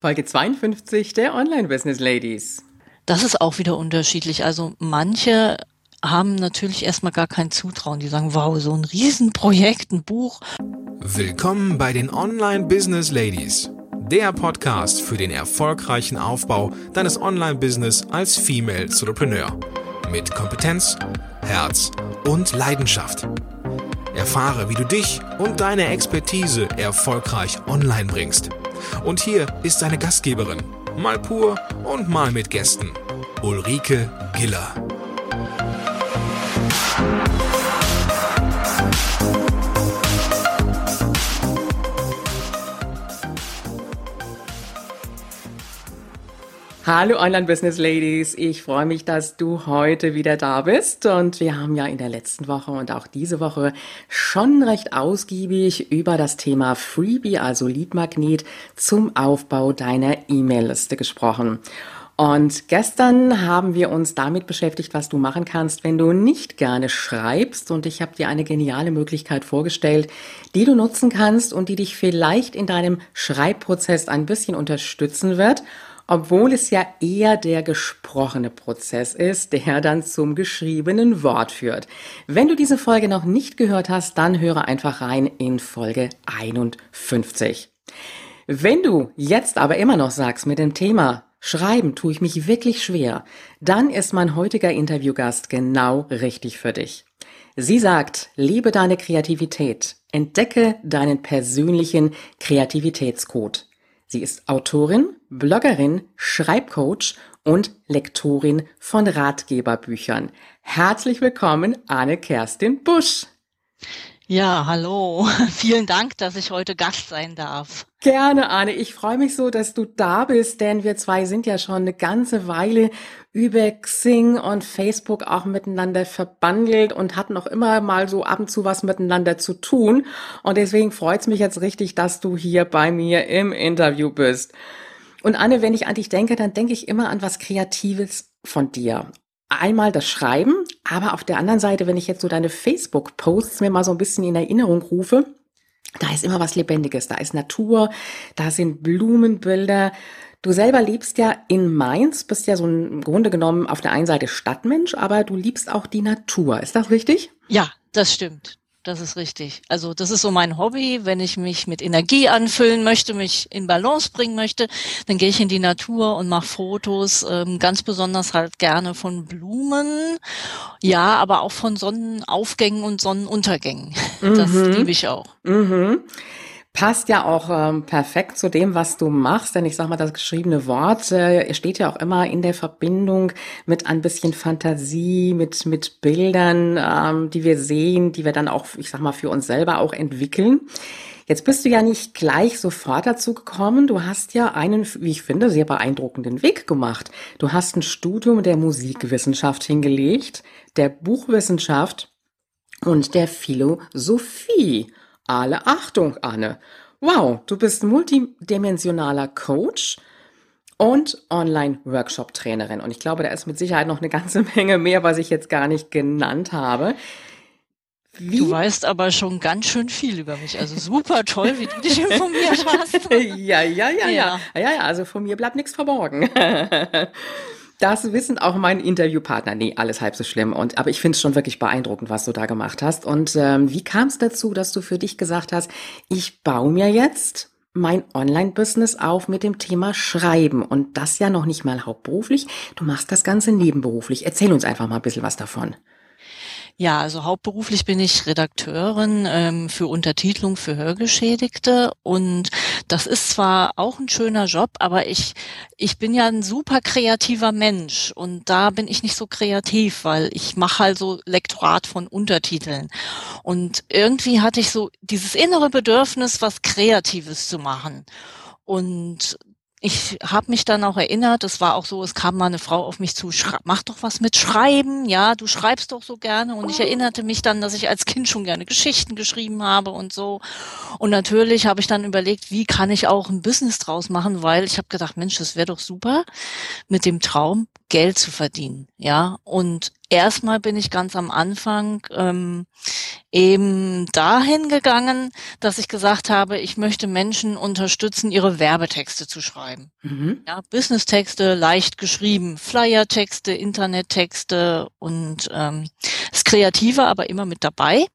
Folge 52 der Online Business Ladies. Das ist auch wieder unterschiedlich. Also manche haben natürlich erstmal gar kein Zutrauen. Die sagen, wow, so ein Riesenprojekt, ein Buch. Willkommen bei den Online Business Ladies. Der Podcast für den erfolgreichen Aufbau deines Online-Business als Female Entrepreneur. Mit Kompetenz, Herz und Leidenschaft. Erfahre, wie du dich und deine Expertise erfolgreich online bringst. Und hier ist seine Gastgeberin, mal pur und mal mit Gästen, Ulrike Giller. Hallo Online Business Ladies, ich freue mich, dass du heute wieder da bist und wir haben ja in der letzten Woche und auch diese Woche schon recht ausgiebig über das Thema Freebie, also Leadmagnet zum Aufbau deiner E-Mail-Liste gesprochen. Und gestern haben wir uns damit beschäftigt, was du machen kannst, wenn du nicht gerne schreibst. Und ich habe dir eine geniale Möglichkeit vorgestellt, die du nutzen kannst und die dich vielleicht in deinem Schreibprozess ein bisschen unterstützen wird obwohl es ja eher der gesprochene Prozess ist, der dann zum geschriebenen Wort führt. Wenn du diese Folge noch nicht gehört hast, dann höre einfach rein in Folge 51. Wenn du jetzt aber immer noch sagst mit dem Thema Schreiben tue ich mich wirklich schwer, dann ist mein heutiger Interviewgast genau richtig für dich. Sie sagt, liebe deine Kreativität, entdecke deinen persönlichen Kreativitätscode. Sie ist Autorin, Bloggerin, Schreibcoach und Lektorin von Ratgeberbüchern. Herzlich willkommen, Anne-Kerstin Busch. Ja, hallo. Vielen Dank, dass ich heute Gast sein darf. Gerne, Anne. Ich freue mich so, dass du da bist, denn wir zwei sind ja schon eine ganze Weile über Xing und Facebook auch miteinander verbandelt und hatten auch immer mal so ab und zu was miteinander zu tun. Und deswegen freut es mich jetzt richtig, dass du hier bei mir im Interview bist. Und Anne, wenn ich an dich denke, dann denke ich immer an was Kreatives von dir einmal das Schreiben, aber auf der anderen Seite, wenn ich jetzt so deine Facebook-Posts mir mal so ein bisschen in Erinnerung rufe, da ist immer was Lebendiges, da ist Natur, da sind Blumenbilder. Du selber lebst ja in Mainz, bist ja so im Grunde genommen auf der einen Seite Stadtmensch, aber du liebst auch die Natur. Ist das richtig? Ja, das stimmt das ist richtig. Also das ist so mein Hobby. Wenn ich mich mit Energie anfüllen möchte, mich in Balance bringen möchte, dann gehe ich in die Natur und mache Fotos, ähm, ganz besonders halt gerne von Blumen, ja, aber auch von Sonnenaufgängen und Sonnenuntergängen. Das mhm. liebe ich auch. Mhm passt ja auch ähm, perfekt zu dem, was du machst, denn ich sag mal, das geschriebene Wort äh, steht ja auch immer in der Verbindung mit ein bisschen Fantasie, mit mit Bildern, ähm, die wir sehen, die wir dann auch, ich sag mal, für uns selber auch entwickeln. Jetzt bist du ja nicht gleich sofort dazu gekommen. Du hast ja einen, wie ich finde, sehr beeindruckenden Weg gemacht. Du hast ein Studium der Musikwissenschaft hingelegt, der Buchwissenschaft und der Philosophie. Alle Achtung, Anne. Wow, du bist multidimensionaler Coach und Online-Workshop-Trainerin. Und ich glaube, da ist mit Sicherheit noch eine ganze Menge mehr, was ich jetzt gar nicht genannt habe. Wie? Du weißt aber schon ganz schön viel über mich. Also super toll, wie du dich informiert hast. ja, ja, ja, ja, ja. Ja, ja, also von mir bleibt nichts verborgen. Das wissen auch meine Interviewpartner. Nee, alles halb so schlimm. Und aber ich finde es schon wirklich beeindruckend, was du da gemacht hast. Und ähm, wie kam es dazu, dass du für dich gesagt hast, ich baue mir jetzt mein Online-Business auf mit dem Thema Schreiben und das ja noch nicht mal hauptberuflich. Du machst das Ganze nebenberuflich. Erzähl uns einfach mal ein bisschen was davon. Ja, also hauptberuflich bin ich Redakteurin ähm, für Untertitelung für Hörgeschädigte. Und das ist zwar auch ein schöner Job, aber ich ich bin ja ein super kreativer Mensch. Und da bin ich nicht so kreativ, weil ich mache halt so Lektorat von Untertiteln. Und irgendwie hatte ich so dieses innere Bedürfnis, was Kreatives zu machen. Und ich habe mich dann auch erinnert, es war auch so, es kam mal eine Frau auf mich zu, mach doch was mit Schreiben, ja, du schreibst doch so gerne. Und ich erinnerte mich dann, dass ich als Kind schon gerne Geschichten geschrieben habe und so. Und natürlich habe ich dann überlegt, wie kann ich auch ein Business draus machen, weil ich habe gedacht, Mensch, das wäre doch super, mit dem Traum Geld zu verdienen, ja. Und erstmal bin ich ganz am Anfang ähm, eben dahin gegangen, dass ich gesagt habe, ich möchte Menschen unterstützen, ihre Werbetexte zu schreiben. Mhm. Ja, Business-Texte leicht geschrieben, Flyer-Texte, Internet-Texte und ähm, das Kreative aber immer mit dabei.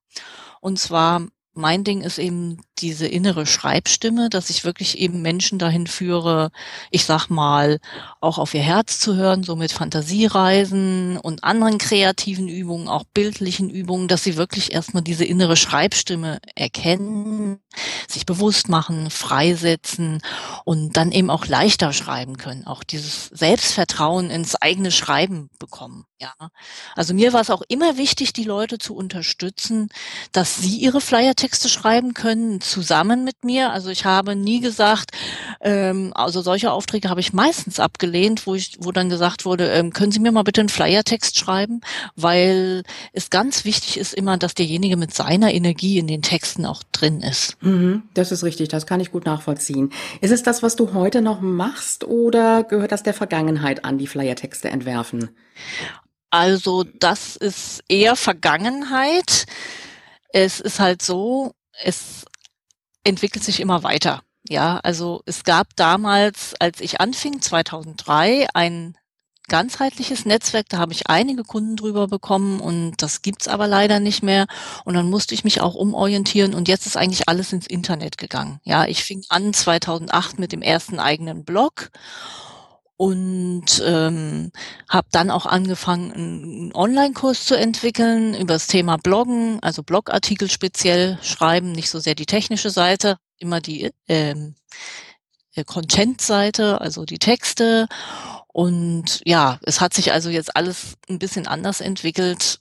Und zwar mein Ding ist eben diese innere Schreibstimme, dass ich wirklich eben Menschen dahin führe, ich sag mal, auch auf ihr Herz zu hören, so mit Fantasiereisen und anderen kreativen Übungen, auch bildlichen Übungen, dass sie wirklich erstmal diese innere Schreibstimme erkennen, sich bewusst machen, freisetzen und dann eben auch leichter schreiben können, auch dieses Selbstvertrauen ins eigene Schreiben bekommen. Ja, also mir war es auch immer wichtig, die Leute zu unterstützen, dass sie ihre Flyertexte schreiben können, zusammen mit mir. Also ich habe nie gesagt, ähm, also solche Aufträge habe ich meistens abgelehnt, wo ich, wo dann gesagt wurde, ähm, können Sie mir mal bitte einen Flyertext schreiben, weil es ganz wichtig ist immer, dass derjenige mit seiner Energie in den Texten auch drin ist. Mhm, das ist richtig, das kann ich gut nachvollziehen. Ist es das, was du heute noch machst oder gehört das der Vergangenheit an, die Flyertexte entwerfen? Also das ist eher Vergangenheit. Es ist halt so, es entwickelt sich immer weiter. Ja, also es gab damals, als ich anfing, 2003, ein ganzheitliches Netzwerk, da habe ich einige Kunden drüber bekommen und das gibt's aber leider nicht mehr. Und dann musste ich mich auch umorientieren und jetzt ist eigentlich alles ins Internet gegangen. Ja, ich fing an 2008 mit dem ersten eigenen Blog und ähm, habe dann auch angefangen, einen Online-Kurs zu entwickeln über das Thema Bloggen, also Blogartikel speziell schreiben, nicht so sehr die technische Seite, immer die ähm, äh, Content-Seite, also die Texte. Und ja, es hat sich also jetzt alles ein bisschen anders entwickelt.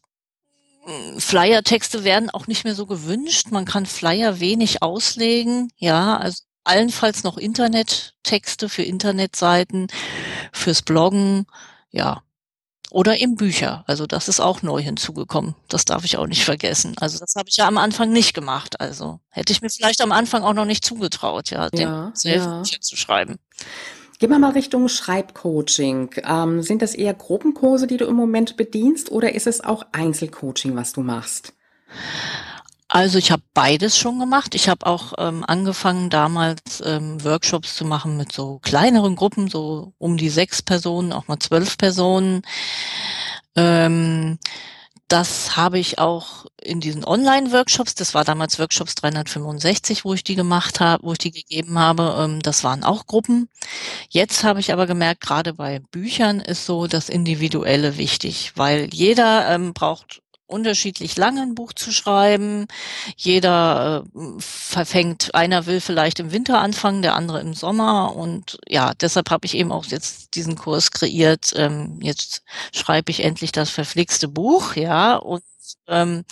Flyer-Texte werden auch nicht mehr so gewünscht. Man kann Flyer wenig auslegen. Ja, also allenfalls noch Internettexte für Internetseiten, fürs Bloggen, ja. Oder eben Bücher. Also das ist auch neu hinzugekommen. Das darf ich auch nicht vergessen. Also das habe ich ja am Anfang nicht gemacht. Also hätte ich mir vielleicht am Anfang auch noch nicht zugetraut, ja, ja den selbst ja. Bücher zu schreiben. Gehen wir mal Richtung Schreibcoaching. Ähm, sind das eher Gruppenkurse, die du im Moment bedienst, oder ist es auch Einzelcoaching, was du machst? Also ich habe beides schon gemacht. Ich habe auch ähm, angefangen damals ähm, Workshops zu machen mit so kleineren Gruppen, so um die sechs Personen, auch mal zwölf Personen. Ähm, das habe ich auch in diesen Online-Workshops, das war damals Workshops 365, wo ich die gemacht habe, wo ich die gegeben habe, ähm, das waren auch Gruppen. Jetzt habe ich aber gemerkt, gerade bei Büchern ist so das Individuelle wichtig, weil jeder ähm, braucht unterschiedlich lang ein Buch zu schreiben. Jeder äh, verfängt, einer will vielleicht im Winter anfangen, der andere im Sommer. Und ja, deshalb habe ich eben auch jetzt diesen Kurs kreiert. Ähm, jetzt schreibe ich endlich das verflixte Buch, ja. Und ähm,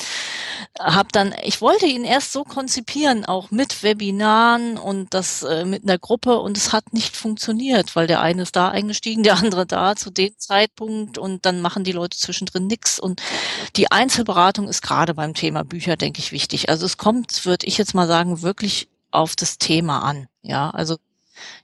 habe dann, ich wollte ihn erst so konzipieren, auch mit Webinaren und das äh, mit einer Gruppe und es hat nicht funktioniert, weil der eine ist da eingestiegen, der andere da zu dem Zeitpunkt und dann machen die Leute zwischendrin nichts und die Einzelberatung ist gerade beim Thema Bücher, denke ich, wichtig. Also es kommt, würde ich jetzt mal sagen, wirklich auf das Thema an. Ja, also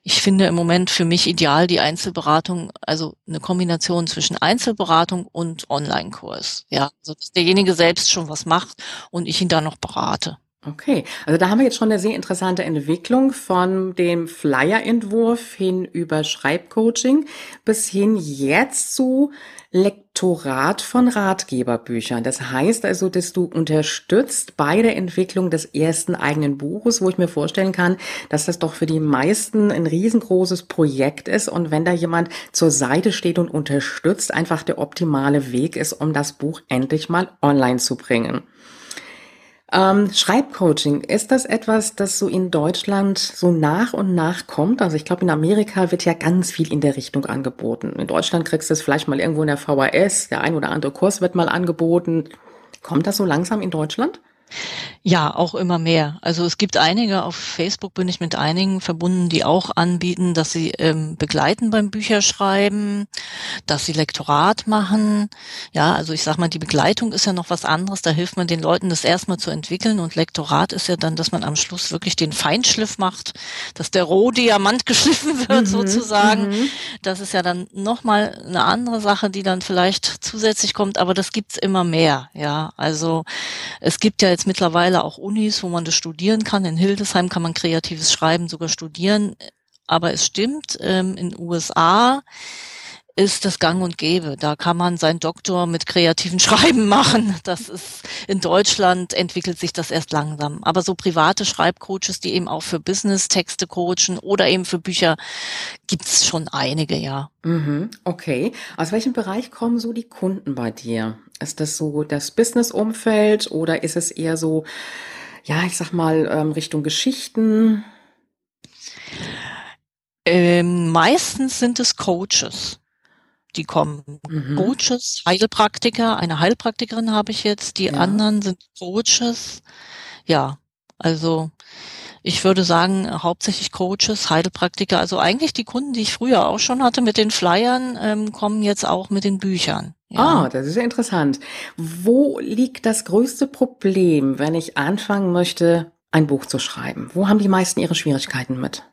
ich finde im Moment für mich ideal die Einzelberatung, also eine Kombination zwischen Einzelberatung und Online-Kurs. Ja, also dass derjenige selbst schon was macht und ich ihn dann noch berate. Okay, also da haben wir jetzt schon eine sehr interessante Entwicklung von dem Flyer-Entwurf hin über Schreibcoaching bis hin jetzt zu Lektorat von Ratgeberbüchern. Das heißt also, dass du unterstützt bei der Entwicklung des ersten eigenen Buches, wo ich mir vorstellen kann, dass das doch für die meisten ein riesengroßes Projekt ist und wenn da jemand zur Seite steht und unterstützt, einfach der optimale Weg ist, um das Buch endlich mal online zu bringen. Ähm, Schreibcoaching, ist das etwas, das so in Deutschland so nach und nach kommt? Also ich glaube, in Amerika wird ja ganz viel in der Richtung angeboten. In Deutschland kriegst du es vielleicht mal irgendwo in der VHS, der ein oder andere Kurs wird mal angeboten. Kommt das so langsam in Deutschland? Ja, auch immer mehr. Also es gibt einige, auf Facebook bin ich mit einigen verbunden, die auch anbieten, dass sie ähm, begleiten beim Bücherschreiben, dass sie Lektorat machen. Ja, also ich sag mal, die Begleitung ist ja noch was anderes. Da hilft man den Leuten, das erstmal zu entwickeln. Und Lektorat ist ja dann, dass man am Schluss wirklich den Feinschliff macht, dass der Rohdiamant geschliffen wird mhm, sozusagen. Mhm. das ist ja dann nochmal eine andere Sache, die dann vielleicht zusätzlich kommt, aber das gibt's immer mehr, ja. Also es gibt ja jetzt mittlerweile auch Unis, wo man das studieren kann. In Hildesheim kann man kreatives Schreiben sogar studieren. Aber es stimmt, ähm, in USA ist das Gang und Gäbe. Da kann man seinen Doktor mit kreativen Schreiben machen. Das ist in Deutschland entwickelt sich das erst langsam. Aber so private Schreibcoaches, die eben auch für Business-Texte coachen oder eben für Bücher, gibt's schon einige, ja. Mhm, okay. Aus welchem Bereich kommen so die Kunden bei dir? Ist das so das Business-Umfeld oder ist es eher so, ja, ich sag mal, ähm, Richtung Geschichten? Ähm, meistens sind es Coaches die kommen. Mhm. Coaches, Heilpraktiker, eine Heilpraktikerin habe ich jetzt, die ja. anderen sind Coaches. Ja, also ich würde sagen, hauptsächlich Coaches, Heilpraktiker, also eigentlich die Kunden, die ich früher auch schon hatte mit den Flyern, ähm, kommen jetzt auch mit den Büchern. Ja. Ah, das ist ja interessant. Wo liegt das größte Problem, wenn ich anfangen möchte, ein Buch zu schreiben? Wo haben die meisten ihre Schwierigkeiten mit?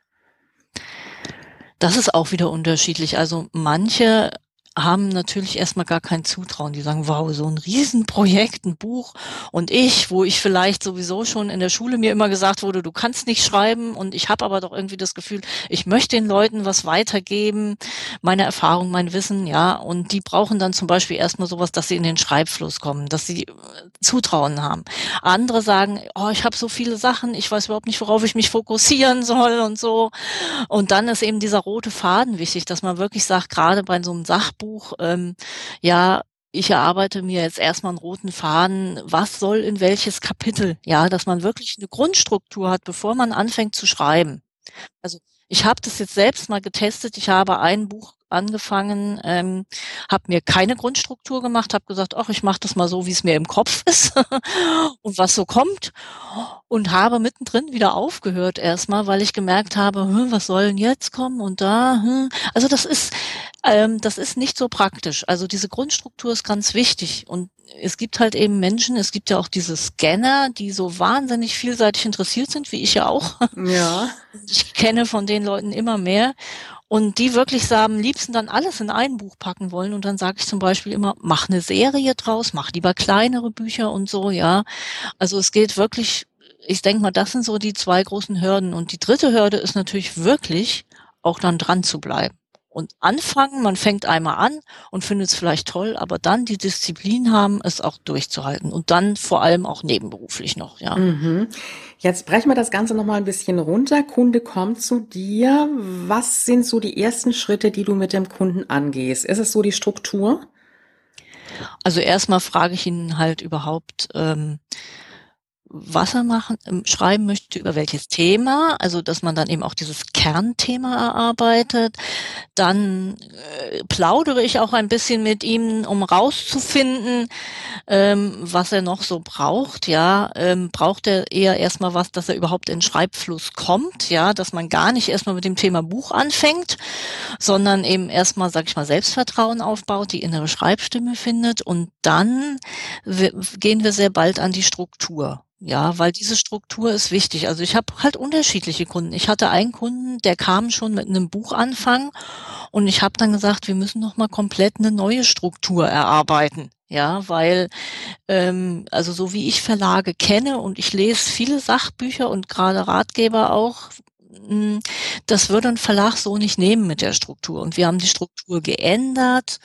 Das ist auch wieder unterschiedlich. Also manche haben natürlich erstmal gar kein Zutrauen. Die sagen, wow, so ein Riesenprojekt, ein Buch. Und ich, wo ich vielleicht sowieso schon in der Schule mir immer gesagt wurde, du kannst nicht schreiben und ich habe aber doch irgendwie das Gefühl, ich möchte den Leuten was weitergeben, meine Erfahrung, mein Wissen, ja. Und die brauchen dann zum Beispiel erstmal sowas, dass sie in den Schreibfluss kommen, dass sie äh, Zutrauen haben. Andere sagen, oh, ich habe so viele Sachen, ich weiß überhaupt nicht, worauf ich mich fokussieren soll und so. Und dann ist eben dieser rote Faden wichtig, dass man wirklich sagt, gerade bei so einem Sachbuch, Buch, ähm, ja, ich erarbeite mir jetzt erstmal einen roten Faden, was soll in welches Kapitel, ja, dass man wirklich eine Grundstruktur hat, bevor man anfängt zu schreiben. Also ich habe das jetzt selbst mal getestet. Ich habe ein Buch angefangen, ähm, habe mir keine Grundstruktur gemacht, habe gesagt, ach, ich mache das mal so, wie es mir im Kopf ist und was so kommt und habe mittendrin wieder aufgehört erstmal, weil ich gemerkt habe, hm, was soll denn jetzt kommen und da. Hm. Also das ist ähm, das ist nicht so praktisch. Also diese Grundstruktur ist ganz wichtig und es gibt halt eben Menschen, es gibt ja auch diese Scanner, die so wahnsinnig vielseitig interessiert sind, wie ich ja auch. Ja. Ich kenne von den Leuten immer mehr und die wirklich sagen, liebsten dann alles in ein Buch packen wollen. Und dann sage ich zum Beispiel immer, mach eine Serie draus, mach lieber kleinere Bücher und so, ja. Also es geht wirklich, ich denke mal, das sind so die zwei großen Hürden. Und die dritte Hürde ist natürlich wirklich, auch dann dran zu bleiben und anfangen. Man fängt einmal an und findet es vielleicht toll, aber dann die Disziplin haben, es auch durchzuhalten und dann vor allem auch nebenberuflich noch, ja. Mhm. Jetzt brechen wir das Ganze noch mal ein bisschen runter. Kunde kommt zu dir. Was sind so die ersten Schritte, die du mit dem Kunden angehst? Ist es so die Struktur? Also erstmal frage ich ihn halt überhaupt, ähm, was er machen, ähm, schreiben möchte, über welches Thema, also dass man dann eben auch dieses Kernthema erarbeitet. Dann äh, plaudere ich auch ein bisschen mit ihm, um rauszufinden, ähm, was er noch so braucht. Ja, ähm, braucht er eher erstmal was, dass er überhaupt in Schreibfluss kommt, ja, dass man gar nicht erstmal mit dem Thema Buch anfängt, sondern eben erstmal, sag ich mal, Selbstvertrauen aufbaut, die innere Schreibstimme findet und dann gehen wir sehr bald an die Struktur. Ja, weil diese Struktur ist wichtig. Also ich habe halt unterschiedliche Kunden. Ich hatte einen Kunden, der kam schon mit einem Buchanfang und ich habe dann gesagt, wir müssen noch mal komplett eine neue Struktur erarbeiten. Ja, weil ähm, also so wie ich Verlage kenne und ich lese viele Sachbücher und gerade Ratgeber auch, hm, das würde ein Verlag so nicht nehmen mit der Struktur. Und wir haben die Struktur geändert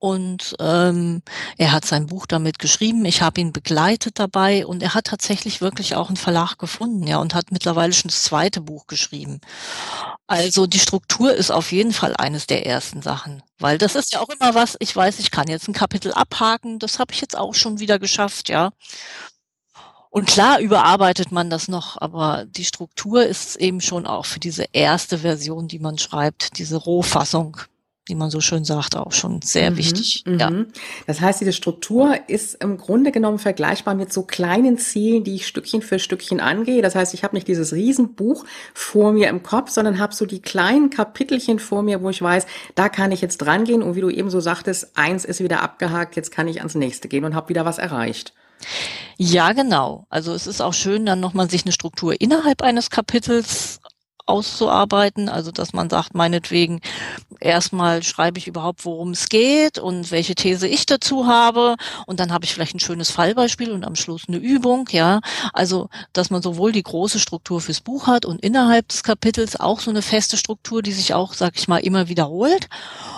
und ähm, er hat sein Buch damit geschrieben. Ich habe ihn begleitet dabei und er hat tatsächlich wirklich auch einen Verlag gefunden, ja, und hat mittlerweile schon das zweite Buch geschrieben. Also die Struktur ist auf jeden Fall eines der ersten Sachen, weil das ist ja auch immer was. Ich weiß, ich kann jetzt ein Kapitel abhaken. Das habe ich jetzt auch schon wieder geschafft, ja. Und klar überarbeitet man das noch, aber die Struktur ist eben schon auch für diese erste Version, die man schreibt, diese Rohfassung wie man so schön sagt, auch schon sehr mhm, wichtig. Mhm. Ja. Das heißt, diese Struktur ist im Grunde genommen vergleichbar mit so kleinen Zielen, die ich Stückchen für Stückchen angehe. Das heißt, ich habe nicht dieses Riesenbuch vor mir im Kopf, sondern habe so die kleinen Kapitelchen vor mir, wo ich weiß, da kann ich jetzt dran gehen. Und wie du eben so sagtest, eins ist wieder abgehakt, jetzt kann ich ans nächste gehen und habe wieder was erreicht. Ja, genau. Also es ist auch schön, dann nochmal sich eine Struktur innerhalb eines Kapitels auszuarbeiten. Also dass man sagt, meinetwegen, erstmal schreibe ich überhaupt, worum es geht und welche These ich dazu habe. Und dann habe ich vielleicht ein schönes Fallbeispiel und am Schluss eine Übung, ja. Also, dass man sowohl die große Struktur fürs Buch hat und innerhalb des Kapitels auch so eine feste Struktur, die sich auch, sag ich mal, immer wiederholt.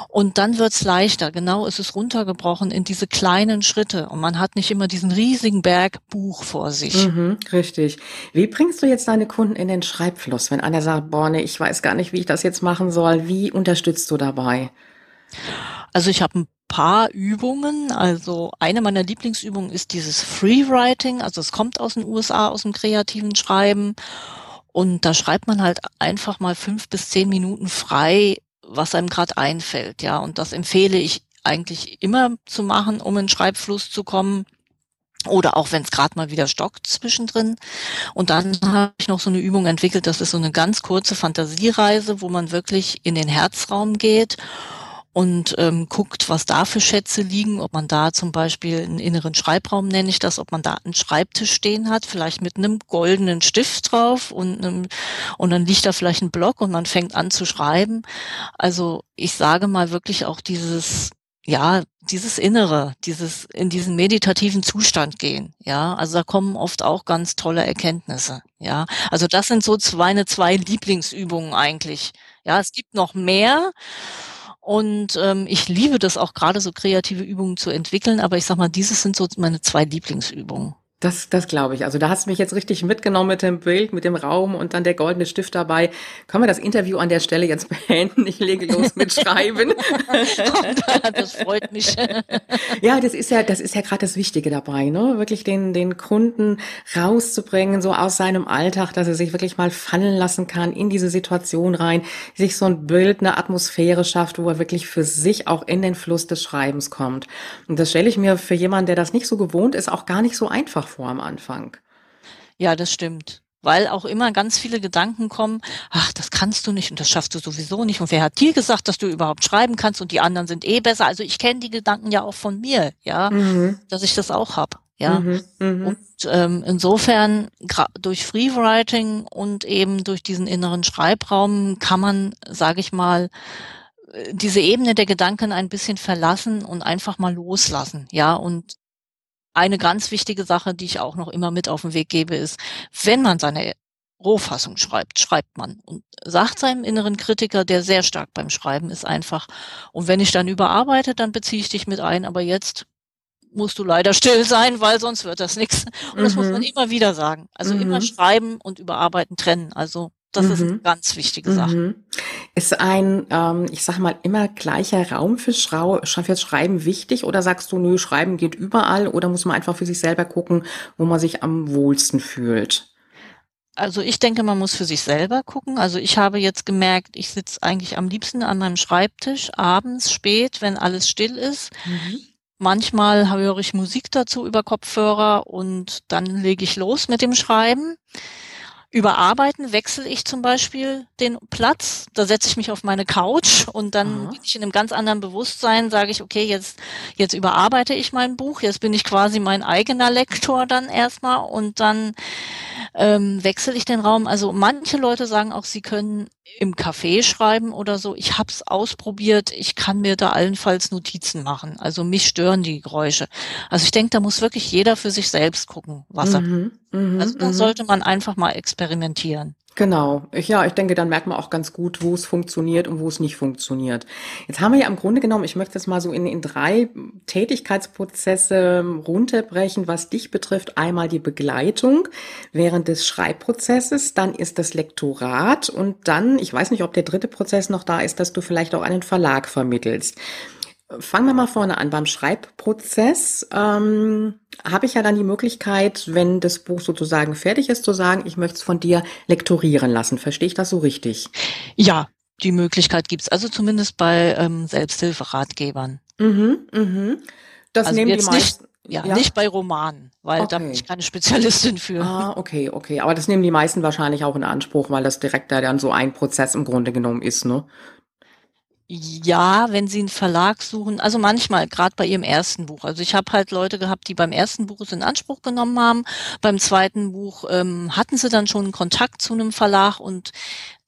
Und dann wird's leichter. Genau, es ist runtergebrochen in diese kleinen Schritte. Und man hat nicht immer diesen riesigen Berg Buch vor sich. Mhm, richtig. Wie bringst du jetzt deine Kunden in den Schreibfluss, wenn einer sagt, boah, nee, ich weiß gar nicht, wie ich das jetzt machen soll? Wie unterstützt du dabei? Also ich habe ein paar Übungen. Also eine meiner Lieblingsübungen ist dieses Freewriting. Also es kommt aus den USA, aus dem kreativen Schreiben. Und da schreibt man halt einfach mal fünf bis zehn Minuten frei was einem gerade einfällt, ja. Und das empfehle ich eigentlich immer zu machen, um in Schreibfluss zu kommen. Oder auch wenn es gerade mal wieder stockt zwischendrin. Und dann habe ich noch so eine Übung entwickelt, das ist so eine ganz kurze Fantasiereise, wo man wirklich in den Herzraum geht und ähm, guckt, was da für Schätze liegen, ob man da zum Beispiel einen inneren Schreibraum nenne ich das, ob man da einen Schreibtisch stehen hat, vielleicht mit einem goldenen Stift drauf und einem, und dann liegt da vielleicht ein Block und man fängt an zu schreiben. Also ich sage mal wirklich auch dieses ja, dieses Innere, dieses in diesen meditativen Zustand gehen, ja, also da kommen oft auch ganz tolle Erkenntnisse, ja. Also das sind so meine zwei Lieblingsübungen eigentlich. Ja, es gibt noch mehr, und ähm, ich liebe das auch gerade so kreative Übungen zu entwickeln, aber ich sag mal, dieses sind so meine zwei Lieblingsübungen. Das, das glaube ich. Also da hast du mich jetzt richtig mitgenommen mit dem Bild, mit dem Raum und dann der goldene Stift dabei. Können wir das Interview an der Stelle jetzt beenden? Ich lege los mit Schreiben. das freut mich. Ja, das ist ja, das ist ja gerade das Wichtige dabei, ne? Wirklich den, den Kunden rauszubringen, so aus seinem Alltag, dass er sich wirklich mal fallen lassen kann in diese Situation rein, sich so ein Bild, eine Atmosphäre schafft, wo er wirklich für sich auch in den Fluss des Schreibens kommt. Und das stelle ich mir für jemanden, der das nicht so gewohnt ist, auch gar nicht so einfach vor am Anfang. Ja, das stimmt. Weil auch immer ganz viele Gedanken kommen, ach, das kannst du nicht und das schaffst du sowieso nicht. Und wer hat dir gesagt, dass du überhaupt schreiben kannst und die anderen sind eh besser? Also ich kenne die Gedanken ja auch von mir, ja, mhm. dass ich das auch hab. Ja, mhm, mh. und ähm, insofern durch Freewriting und eben durch diesen inneren Schreibraum kann man, sage ich mal, äh, diese Ebene der Gedanken ein bisschen verlassen und einfach mal loslassen, ja, und eine ganz wichtige Sache, die ich auch noch immer mit auf den Weg gebe, ist, wenn man seine Rohfassung schreibt, schreibt man und sagt seinem inneren Kritiker, der sehr stark beim Schreiben ist, einfach, und wenn ich dann überarbeite, dann beziehe ich dich mit ein, aber jetzt musst du leider still sein, weil sonst wird das nichts. Und mhm. das muss man mhm. immer wieder sagen. Also mhm. immer schreiben und überarbeiten trennen. Also das mhm. ist eine ganz wichtige Sache. Mhm. Ist ein, ähm, ich sag mal, immer gleicher Raum fürs, Schrau fürs Schreiben wichtig oder sagst du, nö, Schreiben geht überall oder muss man einfach für sich selber gucken, wo man sich am wohlsten fühlt? Also ich denke, man muss für sich selber gucken. Also ich habe jetzt gemerkt, ich sitze eigentlich am liebsten an meinem Schreibtisch abends spät, wenn alles still ist. Mhm. Manchmal höre ich Musik dazu über Kopfhörer und dann lege ich los mit dem Schreiben. Überarbeiten wechsle ich zum Beispiel den Platz. Da setze ich mich auf meine Couch und dann Aha. bin ich in einem ganz anderen Bewusstsein, sage ich, okay, jetzt, jetzt überarbeite ich mein Buch, jetzt bin ich quasi mein eigener Lektor dann erstmal und dann ähm, wechsle ich den Raum. Also manche Leute sagen auch, sie können im Café schreiben oder so. Ich habe es ausprobiert. Ich kann mir da allenfalls Notizen machen. Also mich stören die Geräusche. Also ich denke, da muss wirklich jeder für sich selbst gucken, was mhm, er. Mhm, also da mhm. sollte man einfach mal experimentieren. Genau. Ich, ja, ich denke, dann merkt man auch ganz gut, wo es funktioniert und wo es nicht funktioniert. Jetzt haben wir ja im Grunde genommen, ich möchte es mal so in, in drei Tätigkeitsprozesse runterbrechen, was dich betrifft. Einmal die Begleitung während des Schreibprozesses, dann ist das Lektorat und dann, ich weiß nicht, ob der dritte Prozess noch da ist, dass du vielleicht auch einen Verlag vermittelst. Fangen wir mal vorne an. Beim Schreibprozess ähm, habe ich ja dann die Möglichkeit, wenn das Buch sozusagen fertig ist, zu sagen, ich möchte es von dir lektorieren lassen. Verstehe ich das so richtig? Ja, die Möglichkeit gibt's Also zumindest bei ähm, Selbsthilferatgebern. Mhm, mhm. Das also nehmen die meisten. Ja, ja, nicht bei Romanen, weil okay. da bin ich keine Spezialistin für. Ah, okay, okay. Aber das nehmen die meisten wahrscheinlich auch in Anspruch, weil das direkt da dann so ein Prozess im Grunde genommen ist, ne? Ja, wenn Sie einen Verlag suchen, also manchmal, gerade bei Ihrem ersten Buch. Also ich habe halt Leute gehabt, die beim ersten Buch es in Anspruch genommen haben. Beim zweiten Buch ähm, hatten sie dann schon Kontakt zu einem Verlag und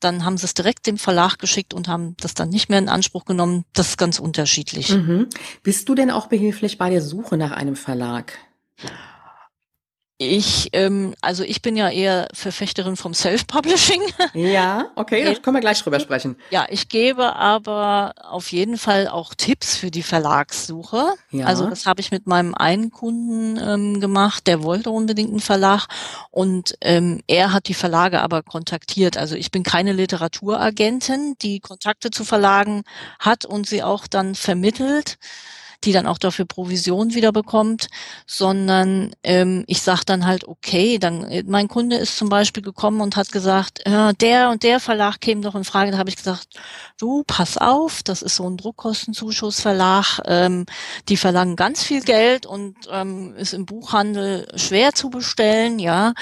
dann haben sie es direkt dem Verlag geschickt und haben das dann nicht mehr in Anspruch genommen. Das ist ganz unterschiedlich. Mhm. Bist du denn auch behilflich bei der Suche nach einem Verlag? Ich, ähm, also ich bin ja eher Verfechterin vom Self-Publishing. Ja, okay, da können wir gleich drüber sprechen. Ja, ich gebe aber auf jeden Fall auch Tipps für die Verlagssuche. Ja. Also das habe ich mit meinem einen Kunden ähm, gemacht, der wollte unbedingt einen Verlag und ähm, er hat die Verlage aber kontaktiert. Also ich bin keine Literaturagentin, die Kontakte zu Verlagen hat und sie auch dann vermittelt die dann auch dafür Provision wieder bekommt, sondern ähm, ich sage dann halt, okay, dann äh, mein Kunde ist zum Beispiel gekommen und hat gesagt, äh, der und der Verlag käme doch in Frage. Da habe ich gesagt, du, pass auf, das ist so ein Druckkostenzuschussverlag, ähm, die verlangen ganz viel Geld und ähm, ist im Buchhandel schwer zu bestellen, ja.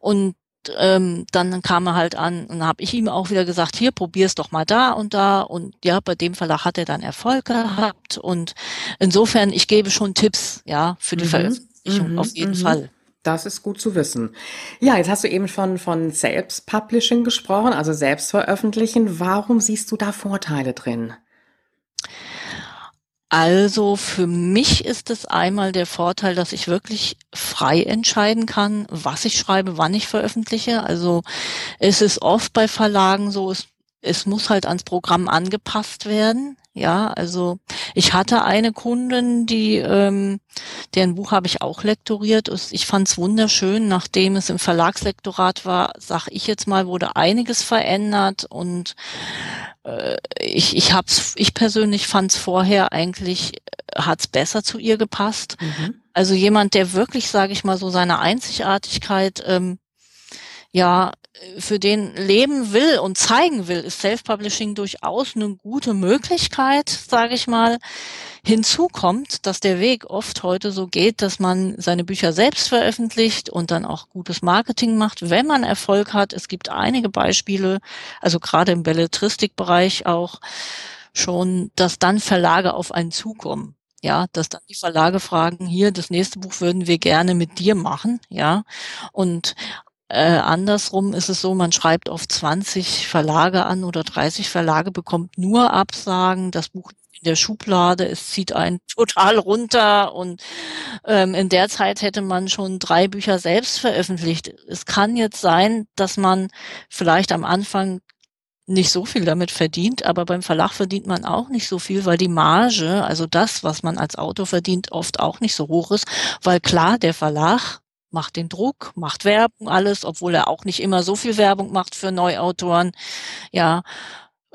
Und ähm, dann kam er halt an und habe ich ihm auch wieder gesagt, hier probier's doch mal da und da und ja, bei dem Verlag hat er dann Erfolg gehabt und insofern ich gebe schon Tipps, ja, für die mhm. Veröffentlichung mhm. auf jeden mhm. Fall. Das ist gut zu wissen. Ja, jetzt hast du eben schon von Selbstpublishing gesprochen, also Selbstveröffentlichen. Warum siehst du da Vorteile drin? Also für mich ist es einmal der Vorteil, dass ich wirklich frei entscheiden kann, was ich schreibe, wann ich veröffentliche. Also es ist oft bei Verlagen so, es, es muss halt ans Programm angepasst werden. Ja, also ich hatte eine Kundin, die, ähm, deren Buch habe ich auch lektoriert. Ich fand es wunderschön, nachdem es im Verlagslektorat war, sag ich jetzt mal, wurde einiges verändert und äh, ich, ich hab's, ich persönlich fand es vorher eigentlich, äh, hat's besser zu ihr gepasst. Mhm. Also jemand, der wirklich, sage ich mal, so seine Einzigartigkeit ähm, ja für den leben will und zeigen will, ist Self-Publishing durchaus eine gute Möglichkeit, sage ich mal. Hinzu kommt, dass der Weg oft heute so geht, dass man seine Bücher selbst veröffentlicht und dann auch gutes Marketing macht, wenn man Erfolg hat. Es gibt einige Beispiele, also gerade im Belletristikbereich auch schon, dass dann Verlage auf einen zukommen. Ja, dass dann die Verlage fragen, hier, das nächste Buch würden wir gerne mit dir machen, ja. Und äh, andersrum ist es so, man schreibt oft 20 Verlage an oder 30 Verlage, bekommt nur Absagen, das Buch in der Schublade, es zieht einen total runter und ähm, in der Zeit hätte man schon drei Bücher selbst veröffentlicht. Es kann jetzt sein, dass man vielleicht am Anfang nicht so viel damit verdient, aber beim Verlag verdient man auch nicht so viel, weil die Marge, also das, was man als Autor verdient, oft auch nicht so hoch ist, weil klar, der Verlag macht den Druck, macht Werbung, alles, obwohl er auch nicht immer so viel Werbung macht für Neuautoren. Ja,